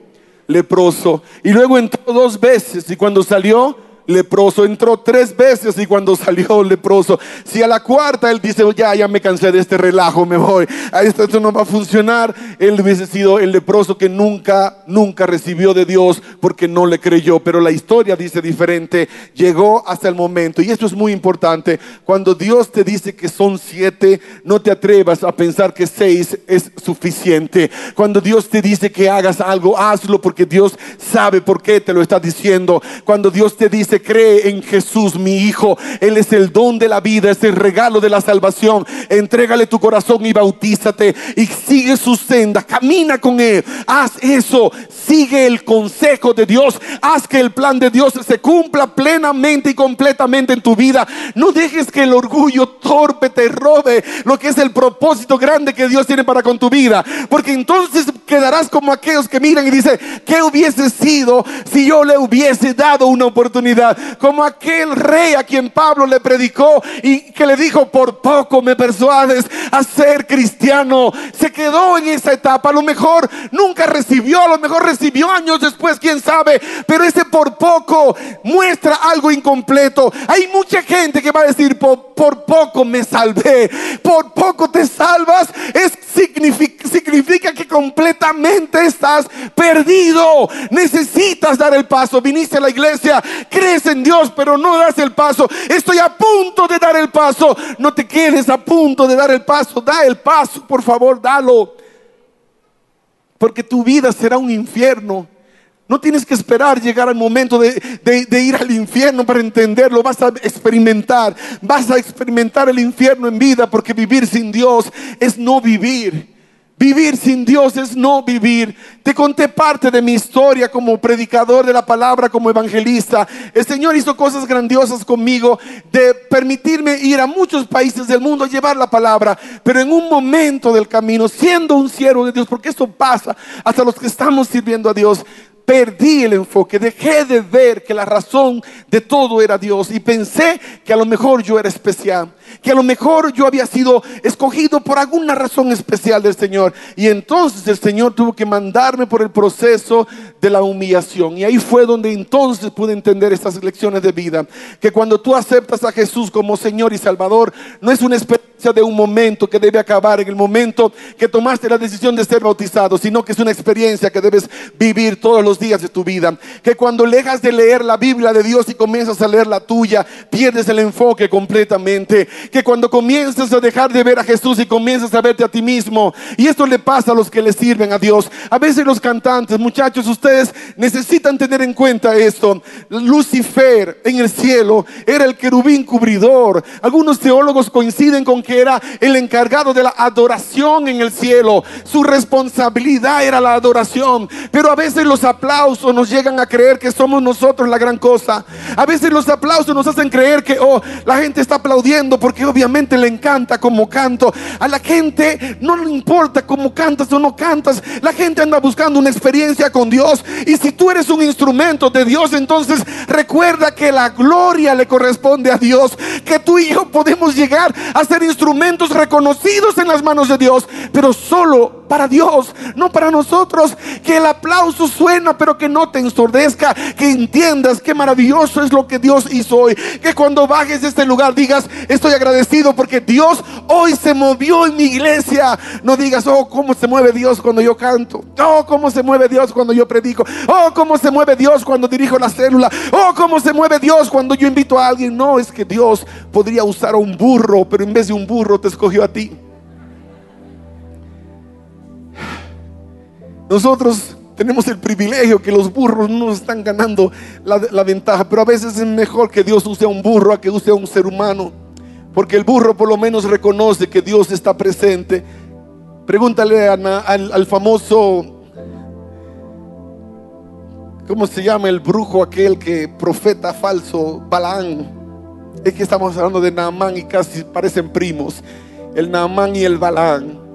Leproso. Y luego entró dos veces y cuando salió, leproso. Entró tres veces y cuando salió leproso. Si a la cuarta él dice, ya, ya me cansé de este relajo, me voy. Esto, esto no va a funcionar. Él hubiese sido el leproso que nunca, nunca recibió de Dios porque no le creyó. Pero la historia dice diferente. Llegó hasta el momento. Y esto es muy importante. Cuando Dios te dice que son siete, no te atrevas a pensar que seis es suficiente. Cuando Dios te dice que hagas algo, hazlo porque Dios sabe por qué te lo está diciendo. Cuando Dios te dice cree en Jesús, mi Hijo. Él es el don de la vida, es el regalo de la salvación. Entrégale tu corazón y bautízate y sigue su senda, camina con Él. Haz eso, sigue el consejo de Dios, haz que el plan de Dios se cumpla plenamente y completamente en tu vida. No dejes que el orgullo torpe te robe lo que es el propósito grande que Dios tiene para con tu vida, porque entonces quedarás como aquellos que miran y dicen, ¿qué hubiese sido si yo le hubiese dado una oportunidad? Como aquel rey a quien Pablo le predicó y que le dijo, por poco me persuades a ser cristiano. Se quedó en esa etapa, a lo mejor nunca recibió, a lo mejor recibió años después, quién sabe, pero ese por poco muestra algo incompleto. Hay mucha gente que va a decir, por, poco me salvé, por poco te salvas, es, significa, significa que completamente estás perdido. Necesitas dar el paso. Viniste a la iglesia, crees en Dios, pero no das el paso. Estoy a punto de dar el paso. No te quedes a punto de dar el paso. Da el paso, por favor, dalo. Porque tu vida será un infierno. No tienes que esperar llegar al momento de, de, ir al infierno para entenderlo. Vas a experimentar. Vas a experimentar el infierno en vida porque vivir sin Dios es no vivir. Vivir sin Dios es no vivir. Te conté parte de mi historia como predicador de la palabra, como evangelista. El Señor hizo cosas grandiosas conmigo de permitirme ir a muchos países del mundo a llevar la palabra. Pero en un momento del camino, siendo un siervo de Dios, porque esto pasa hasta los que estamos sirviendo a Dios, perdí el enfoque, dejé de ver que la razón de todo era Dios y pensé que a lo mejor yo era especial, que a lo mejor yo había sido escogido por alguna razón especial del Señor. Y entonces el Señor tuvo que mandarme por el proceso de la humillación. Y ahí fue donde entonces pude entender estas lecciones de vida, que cuando tú aceptas a Jesús como Señor y Salvador, no es una experiencia de un momento que debe acabar en el momento que tomaste la decisión de ser bautizado, sino que es una experiencia que debes vivir todos los días de tu vida. Que cuando dejas de leer la Biblia de Dios y comienzas a leer la tuya, pierdes el enfoque completamente. Que cuando comienzas a dejar de ver a Jesús y comienzas a verte a ti mismo. Y esto le pasa a los que le sirven a Dios. A veces los cantantes, muchachos, ustedes necesitan tener en cuenta esto. Lucifer en el cielo era el querubín cubridor. Algunos teólogos coinciden con que era el encargado de la adoración en el cielo. Su responsabilidad era la adoración. Pero a veces los aplausos aplausos nos llegan a creer que somos nosotros la gran cosa. A veces los aplausos nos hacen creer que, oh, la gente está aplaudiendo porque obviamente le encanta como canto. A la gente no le importa cómo cantas o no cantas. La gente anda buscando una experiencia con Dios. Y si tú eres un instrumento de Dios, entonces recuerda que la gloria le corresponde a Dios. Que tú y yo podemos llegar a ser instrumentos reconocidos en las manos de Dios, pero solo para Dios, no para nosotros. Que el aplauso suena, pero que no te ensordezca, que entiendas qué maravilloso es lo que Dios hizo hoy. Que cuando bajes de este lugar digas, estoy agradecido porque Dios hoy se movió en mi iglesia. No digas, oh, cómo se mueve Dios cuando yo canto. Oh, cómo se mueve Dios cuando yo predico. Oh, cómo se mueve Dios cuando dirijo la célula. Oh, cómo se mueve Dios cuando yo invito a alguien. No, es que Dios podría usar a un burro, pero en vez de un burro te escogió a ti. Nosotros tenemos el privilegio que los burros no están ganando la, ventaja, pero a veces es mejor que Dios use a un burro a que use a un ser humano, porque el burro por lo menos reconoce que Dios está presente. Pregúntale al, famoso, ¿cómo se llama el brujo aquel que profeta falso, Balaán? Es que estamos hablando de Naamán y casi parecen primos, el Naamán y el Balaán.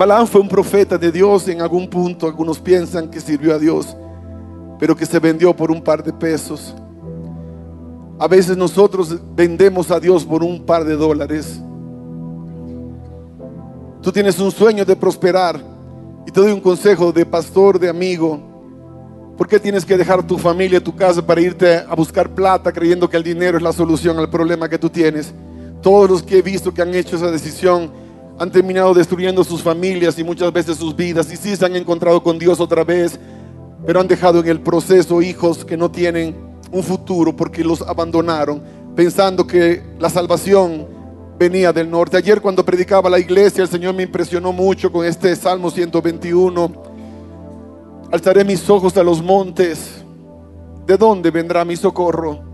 Balaam fue un profeta de Dios en algún punto. Algunos piensan que sirvió a Dios, pero que se vendió por un par de pesos. A veces nosotros vendemos a Dios por un par de dólares. Tú tienes un sueño de prosperar y te doy un consejo de pastor, de amigo. ¿Por qué tienes que dejar tu familia, tu casa para irte a buscar plata creyendo que el dinero es la solución al problema que tú tienes? Todos los que he visto que han hecho esa decisión han terminado destruyendo sus familias y muchas veces sus vidas y sí se han encontrado con Dios otra vez, pero han dejado en el proceso hijos que no tienen un futuro porque los abandonaron pensando que la salvación venía del norte. Ayer cuando predicaba la iglesia el Señor me impresionó mucho con este Salmo 121. Alzaré mis ojos a los montes. ¿De dónde vendrá mi socorro?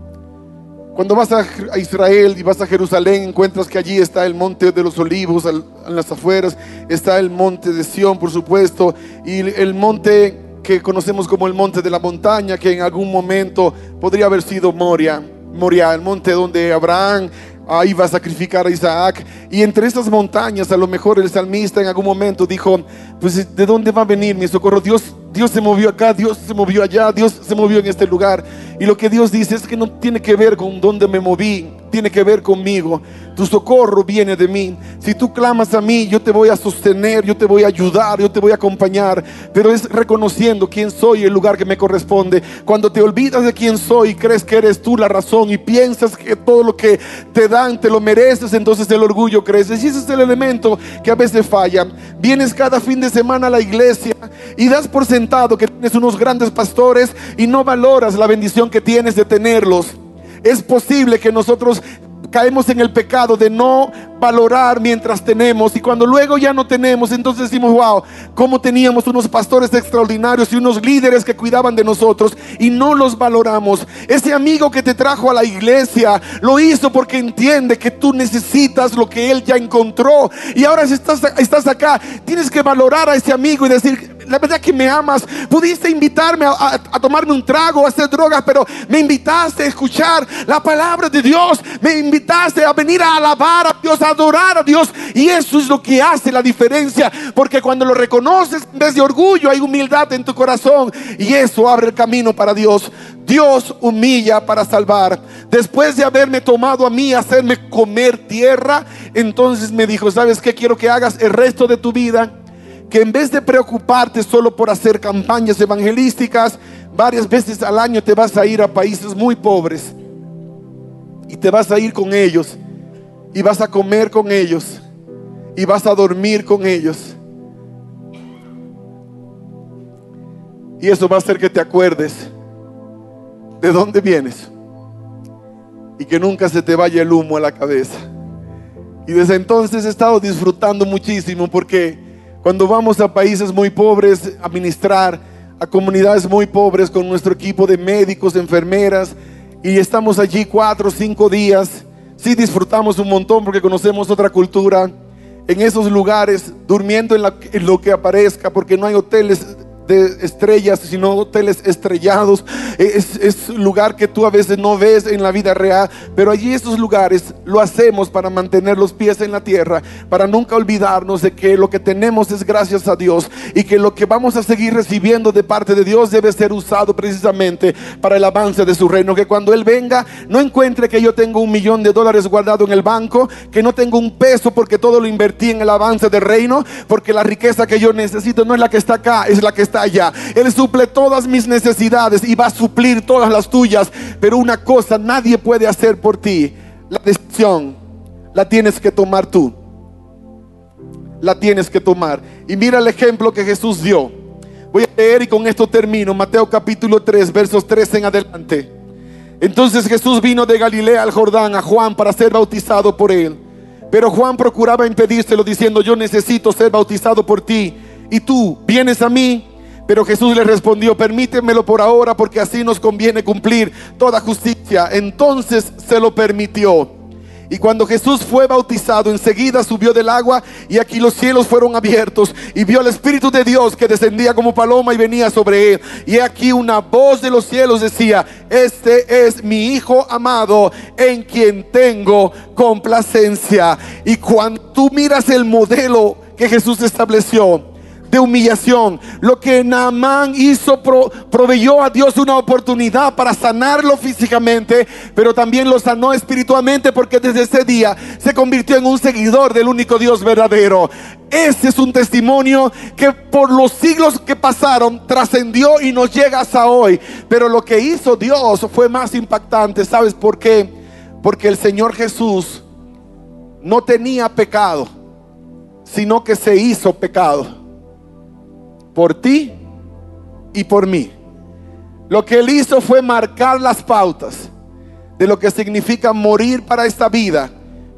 Cuando vas a Israel y vas a Jerusalén, encuentras que allí está el monte de los olivos, en las afueras, está el monte de Sión, por supuesto, y el monte que conocemos como el monte de la montaña, que en algún momento podría haber sido Moria, Moria, el monte donde Abraham ahí va a sacrificar a Isaac. Y entre estas montañas, a lo mejor el salmista en algún momento dijo, pues ¿de dónde va a venir mi socorro? Dios Dios se movió acá, Dios se movió allá, Dios se movió en este lugar. Y lo que Dios dice es que no tiene que ver con dónde me moví, tiene que ver conmigo. Tu socorro viene de mí. Si tú clamas a mí, yo te voy a sostener, yo te voy a ayudar, yo te voy a acompañar. Pero es reconociendo quién soy, el lugar que me corresponde. Cuando te olvidas de quién soy, crees que eres tú la razón y piensas que todo lo que te dan te lo mereces, entonces el orgullo crece. Y ese es el elemento que a veces falla. Vienes cada fin de semana a la iglesia y das por sentado que tienes unos grandes pastores y no valoras la bendición que tienes de tenerlos. Es posible que nosotros caemos en el pecado de no valorar mientras tenemos y cuando luego ya no tenemos, entonces decimos, wow, como teníamos unos pastores extraordinarios y unos líderes que cuidaban de nosotros y no los valoramos. Ese amigo que te trajo a la iglesia lo hizo porque entiende que tú necesitas lo que él ya encontró y ahora si estás, estás acá, tienes que valorar a ese amigo y decir, la verdad que me amas. Pudiste invitarme a, tomarme un trago, a hacer drogas, pero me invitaste a escuchar la palabra de Dios. Me invitaste a venir a alabar a Dios, a adorar a Dios. Y eso es lo que hace la diferencia. Porque cuando lo reconoces en vez de orgullo, hay humildad en tu corazón. Y eso abre el camino para Dios. Dios humilla para salvar. Después de haberme tomado a mí, hacerme comer tierra, entonces me dijo, ¿sabes qué quiero que hagas el resto de tu vida? Que en vez de preocuparte solo por hacer campañas evangelísticas, varias veces al año te vas a ir a países muy pobres y te vas a ir con ellos y vas a comer con ellos y vas a dormir con ellos. Y eso va a hacer que te acuerdes de dónde vienes y que nunca se te vaya el humo a la cabeza. Y desde entonces he estado disfrutando muchísimo porque cuando vamos a países muy pobres a ministrar, a comunidades muy pobres con nuestro equipo de médicos, enfermeras, y estamos allí cuatro o cinco días, sí disfrutamos un montón porque conocemos otra cultura, en esos lugares, durmiendo en, lo que aparezca, porque no hay hoteles de estrellas, sino hoteles estrellados. Es, es lugar que tú a veces no ves en la vida real, pero allí estos lugares lo hacemos para mantener los pies en la tierra, para nunca olvidarnos de que lo que tenemos es gracias a Dios y que lo que vamos a seguir recibiendo de parte de Dios debe ser usado precisamente para el avance de su reino. Que cuando Él venga no encuentre que yo tengo un millón de dólares guardado en el banco, que no tengo un peso porque todo lo invertí en el avance del reino, porque la riqueza que yo necesito no es la que está acá, es la que está allá. Él suple todas mis necesidades y va a suplir todas las tuyas. Pero una cosa nadie puede hacer por ti. La decisión la tienes que tomar tú. La tienes que tomar. Y mira el ejemplo que Jesús dio. Voy a leer y con esto termino. Mateo capítulo 3, versos 3 en adelante. Entonces Jesús vino de Galilea al Jordán a Juan para ser bautizado por él. Pero Juan procuraba impedírselo diciendo, yo necesito ser bautizado por ti. Y tú vienes a mí. Pero Jesús le respondió, permítemelo por ahora porque así nos conviene cumplir toda justicia. Entonces se lo permitió. Y cuando Jesús fue bautizado, enseguida subió del agua y aquí los cielos fueron abiertos y vio al Espíritu de Dios que descendía como paloma y venía sobre él. Y aquí una voz de los cielos decía, este es mi Hijo amado en quien tengo complacencia. Y cuando tú miras el modelo que Jesús estableció, humillación. Lo que Naamán hizo proveyó a Dios una oportunidad para sanarlo físicamente, pero también lo sanó espiritualmente porque desde ese día se convirtió en un seguidor del único Dios verdadero. Ese es un testimonio que por los siglos que pasaron trascendió y nos llega hasta hoy. Pero lo que hizo Dios fue más impactante. ¿Sabes por qué? Porque el Señor Jesús no tenía pecado, sino que se hizo pecado por ti y por mí. Lo que él hizo fue marcar las pautas de lo que significa morir para esta vida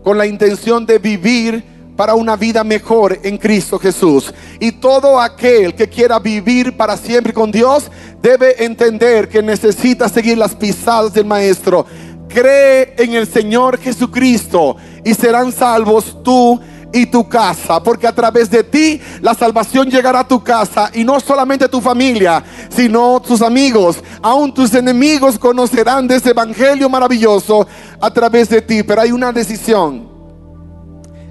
con la intención de vivir para una vida mejor en Cristo Jesús. Y todo aquel que quiera vivir para siempre con Dios debe entender que necesita seguir las pisadas del Maestro. Cree en el Señor Jesucristo y serán salvos tú y tu casa, porque a través de ti la salvación llegará a tu casa y no solamente tu familia, sino tus amigos, aún tus enemigos conocerán de ese evangelio maravilloso a través de ti, pero hay una decisión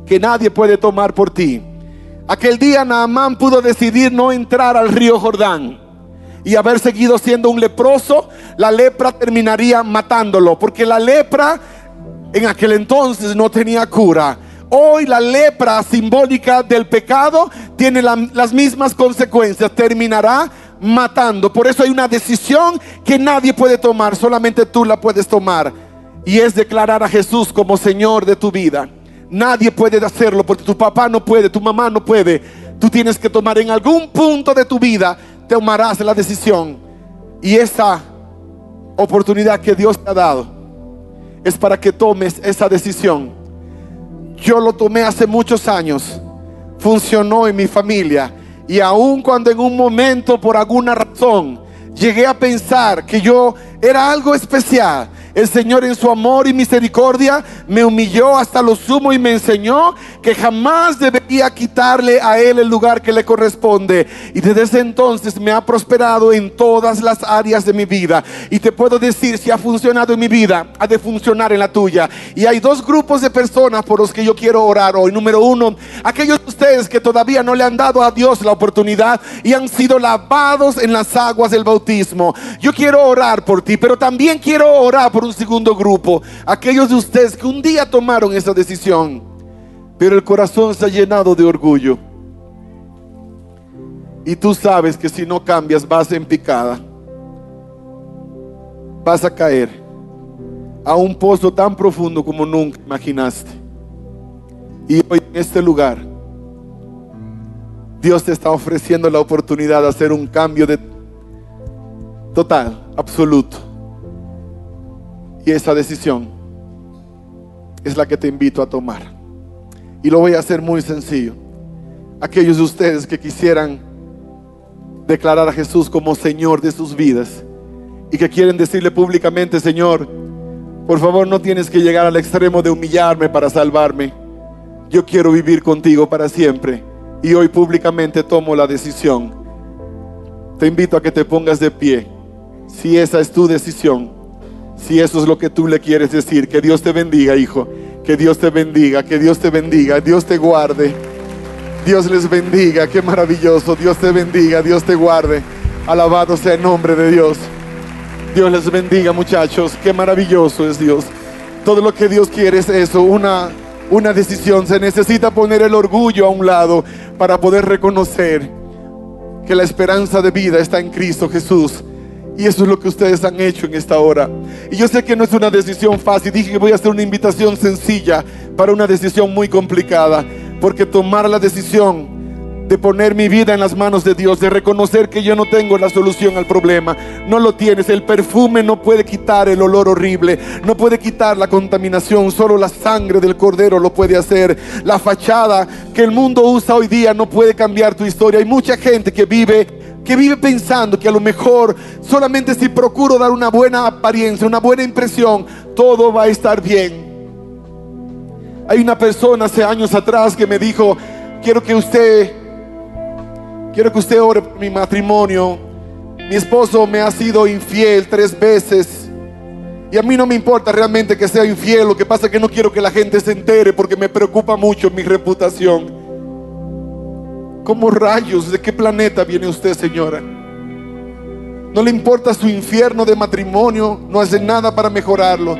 que nadie puede tomar por ti. Aquel día Naamán pudo decidir no entrar al río Jordán y haber seguido siendo un leproso, la lepra terminaría matándolo, porque la lepra en aquel entonces no tenía cura Hoy la lepra simbólica del pecado tiene las mismas consecuencias. Terminará matando. Por eso hay una decisión que nadie puede tomar, solamente tú la puedes tomar. Y es declarar a Jesús como Señor de tu vida. Nadie puede hacerlo porque tu papá no puede, tu mamá no puede. Tú tienes que tomar en algún punto de tu vida, tomarás la decisión. Y esa oportunidad que Dios te ha dado es para que tomes esa decisión yo lo tomé hace muchos años. Funcionó en mi familia. Y aun cuando en un momento, por alguna razón, llegué a pensar que yo era algo especial, el Señor en su amor y misericordia me humilló hasta lo sumo y me enseñó que jamás debería quitarle a Él el lugar que le corresponde. Y desde ese entonces me ha prosperado en todas las áreas de mi vida. Y te puedo decir, si ha funcionado en mi vida, ha de funcionar en la tuya. Y hay dos grupos de personas por los que yo quiero orar hoy. Número uno, aquellos de ustedes que todavía no le han dado a Dios la oportunidad y han sido lavados en las aguas del bautismo. Yo quiero orar por ti, pero también quiero orar por un segundo grupo, aquellos de ustedes que un día tomaron esa decisión, pero el corazón está llenado de orgullo. Y tú sabes que si no cambias vas en picada. Vas a caer a un pozo tan profundo como nunca imaginaste. Y hoy en este lugar, Dios te está ofreciendo la oportunidad de hacer un cambio de total, absoluto. Y esa decisión es la que te invito a tomar. Y lo voy a hacer muy sencillo. Aquellos de ustedes que quisieran declarar a Jesús como Señor de sus vidas y que quieren decirle públicamente, Señor, por favor no tienes que llegar al extremo de humillarme para salvarme. Yo quiero vivir contigo para siempre. Y hoy públicamente tomo la decisión Te invito a que te pongas de pie. Si esa es tu decisión, si eso es lo que tú le quieres decir, que Dios te bendiga, hijo. Que Dios te bendiga, que Dios te bendiga, Dios te guarde. Dios les bendiga, qué maravilloso. Dios te bendiga, Dios te guarde. Alabado sea el nombre de Dios. Dios les bendiga, muchachos. Qué maravilloso es Dios. Todo lo que Dios quiere es eso, una, una decisión. Se necesita poner el orgullo a un lado para poder reconocer que la esperanza de vida está en Cristo Jesús. Y eso es lo que ustedes han hecho en esta hora. Y yo sé que no es una decisión fácil. Dije que voy a hacer una invitación sencilla para una decisión muy complicada. Porque tomar la decisión de poner mi vida en las manos de Dios, de reconocer que yo no tengo la solución al problema. No lo tienes. El perfume no puede quitar el olor horrible, no puede quitar la contaminación, solo la sangre del cordero lo puede hacer. La fachada que el mundo usa hoy día no puede cambiar tu historia. Hay mucha gente que vive que vive pensando que a lo mejor solamente si procuro dar una buena apariencia, una buena impresión, todo va a estar bien. Hay una persona hace años atrás que me dijo, quiero que usted Quiero que usted ore mi matrimonio. Mi esposo me ha sido infiel tres veces. Y a mí no me importa realmente que sea infiel. Lo que pasa es que no quiero que la gente se entere porque me preocupa mucho mi reputación. ¿Cómo rayos? ¿De qué planeta viene usted, señora? No le importa su infierno de matrimonio. No hace nada para mejorarlo.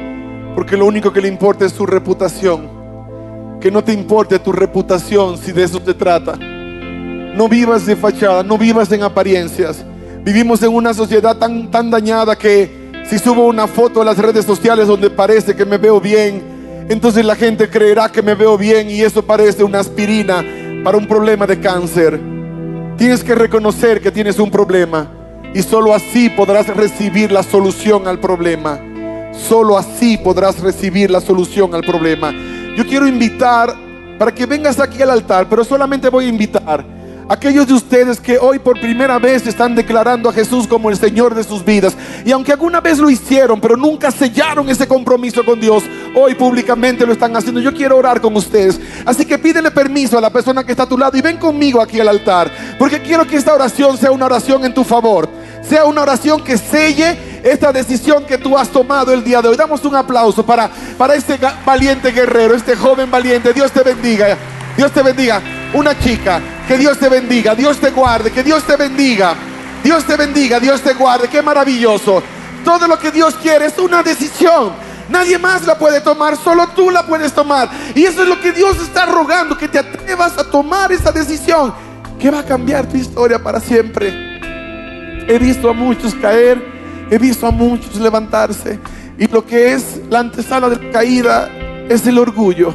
Porque lo único que le importa es su reputación. Que no te importe tu reputación si de eso se trata. No vivas de fachada, no vivas en apariencias. Vivimos en una sociedad tan, tan dañada que si subo una foto a las redes sociales donde parece que me veo bien, entonces la gente creerá que me veo bien y eso parece una aspirina para un problema de cáncer. Tienes que reconocer que tienes un problema y solo así podrás recibir la solución al problema. Solo así podrás recibir la solución al problema. Yo quiero invitar para que vengas aquí al altar, pero solamente voy a invitar Aquellos de ustedes que hoy por primera vez están declarando a Jesús como el Señor de sus vidas. Y aunque alguna vez lo hicieron, pero nunca sellaron ese compromiso con Dios, hoy públicamente lo están haciendo. Yo quiero orar con ustedes. Así que pídele permiso a la persona que está a tu lado y ven conmigo aquí al altar. Porque quiero que esta oración sea una oración en tu favor. Sea una oración que selle esta decisión que tú has tomado el día de hoy. Damos un aplauso para, para este valiente guerrero, este joven valiente. Dios te bendiga. Dios te bendiga. Una chica que Dios te bendiga, Dios te guarde, que Dios te bendiga. Dios te bendiga, Dios te guarde. Qué maravilloso. Todo lo que Dios quiere es una decisión. Nadie más la puede tomar, solo tú la puedes tomar. Y eso es lo que Dios está rogando, que te atrevas a tomar esa decisión, que va a cambiar tu historia para siempre. He visto a muchos caer, he visto a muchos levantarse. Y lo que es la antesala de la caída es el orgullo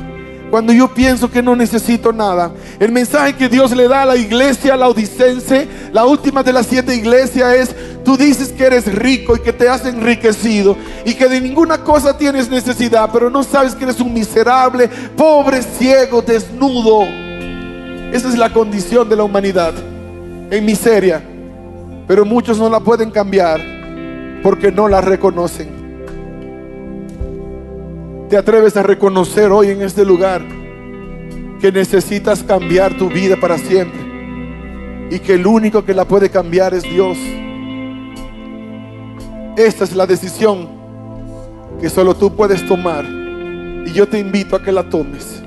cuando yo pienso que no necesito nada. El mensaje que Dios le da a la iglesia, la odicense, la última de las siete iglesias es, tú dices que eres rico y que te has enriquecido y que de ninguna cosa tienes necesidad, pero no sabes que eres un miserable, pobre, ciego, desnudo. Esa es la condición de la humanidad, en miseria. Pero muchos no la pueden cambiar porque no la reconocen te atreves a reconocer hoy en este lugar que necesitas cambiar tu vida para siempre y que el único que la puede cambiar es Dios. Esta es la decisión que solo tú puedes tomar y yo te invito a que la tomes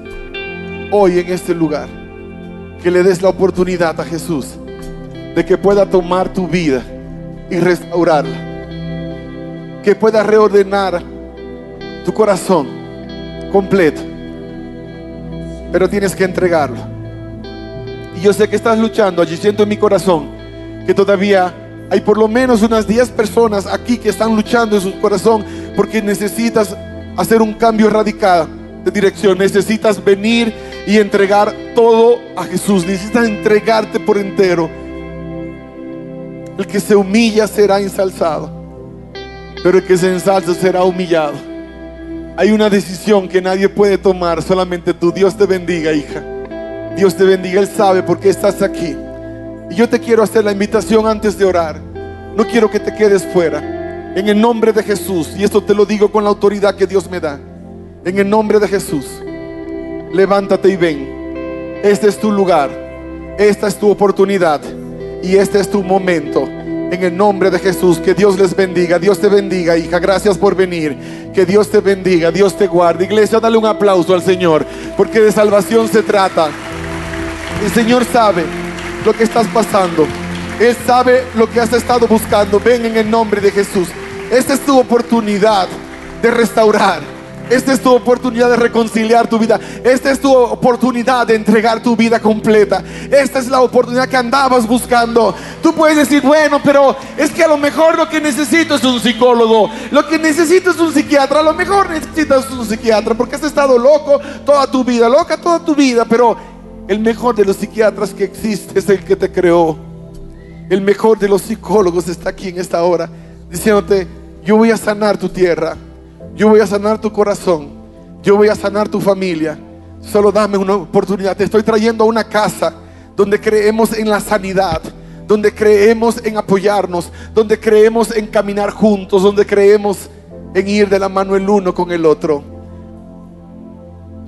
hoy en este lugar, que le des la oportunidad a Jesús de que pueda tomar tu vida y restaurarla, que pueda reordenar tu corazón completo. Pero tienes que entregarlo. Y yo sé que estás luchando, allí siento en mi corazón que todavía hay por lo menos unas 10 personas aquí que están luchando en su corazón porque necesitas hacer un cambio radical de dirección. Necesitas venir y entregar todo a Jesús. Necesitas entregarte por entero. El que se humilla será ensalzado, pero el que se ensalza será humillado. Hay una decisión que nadie puede tomar, solamente tú. Dios te bendiga, hija. Dios te bendiga. Él sabe por qué estás aquí. Y yo te quiero hacer la invitación antes de orar. No quiero que te quedes fuera. En el nombre de Jesús, y esto te lo digo con la autoridad que Dios me da. En el nombre de Jesús, levántate y ven. Este es tu lugar. Esta es tu oportunidad. Y este es tu momento En el nombre de Jesús, que Dios les bendiga. Dios te bendiga, hija. Gracias por venir. Que Dios te bendiga. Dios te guarde. Iglesia, dale un aplauso al Señor. Porque de salvación se trata. El Señor sabe lo que estás pasando. Él sabe lo que has estado buscando. Ven en el nombre de Jesús. Esta es tu oportunidad de restaurar esta es tu oportunidad de reconciliar tu vida. Esta es tu oportunidad de entregar tu vida completa. Esta es la oportunidad que andabas buscando. Tú puedes decir, bueno, pero es que a lo mejor lo que necesito es un psicólogo. Lo que necesito es un psiquiatra. A lo mejor necesitas un psiquiatra porque has estado loco toda tu vida, loca toda tu vida. Pero el mejor de los psiquiatras que existe es el que te creó. El mejor de los psicólogos está aquí en esta hora diciéndote, yo voy a sanar tu tierra. Yo voy a sanar tu corazón. Yo voy a sanar tu familia. Solo dame una oportunidad. Te estoy trayendo a una casa donde creemos en la sanidad, donde creemos en apoyarnos, donde creemos en caminar juntos, donde creemos en ir de la mano el uno con el otro.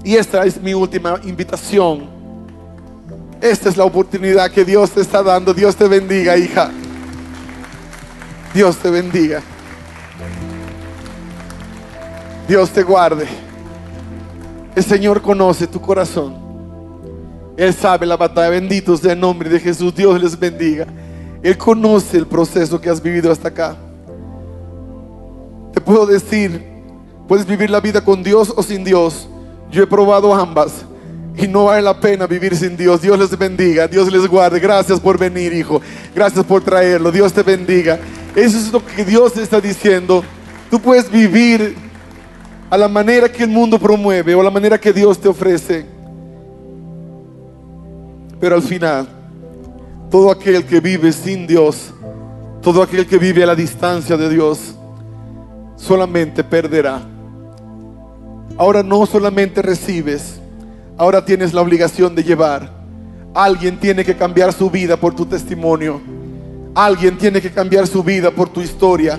Y esta es mi última invitación. Esta es la oportunidad que Dios te está dando. Dios te bendiga, hija. Dios te bendiga. Dios te guarde. El Señor conoce tu corazón. Él sabe la batalla. Bendito sea el nombre de Jesús. Dios les bendiga. Él conoce el proceso que has vivido hasta acá. Te puedo decir, puedes vivir la vida con Dios o sin Dios. Yo he probado ambas y no vale la pena vivir sin Dios. Dios les bendiga, Dios les guarde. Gracias por venir, hijo. Gracias por traerlo. Dios te bendiga. Eso es lo que Dios está diciendo. Tú puedes vivir a la manera que el mundo promueve o a la manera que Dios te ofrece. Pero al final, todo aquel que vive sin Dios, todo aquel que vive a la distancia de Dios, solamente perderá. Ahora no solamente recibes, ahora tienes la obligación de llevar. Alguien tiene que cambiar su vida por tu testimonio. Alguien tiene que cambiar su vida por tu historia.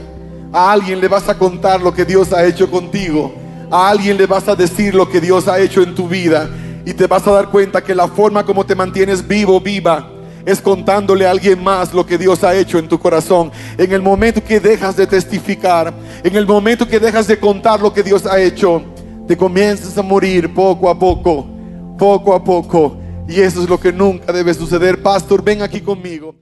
A alguien le vas a contar lo que Dios ha hecho contigo. A alguien le vas a decir lo que Dios ha hecho en tu vida. Y te vas a dar cuenta que la forma como te mantienes vivo, viva, es contándole a alguien más lo que Dios ha hecho en tu corazón. En el momento que dejas de testificar, en el momento que dejas de contar lo que Dios ha hecho, te comienzas a morir poco a poco, poco a poco. Y eso es lo que nunca debe suceder. Pastor, ven aquí conmigo.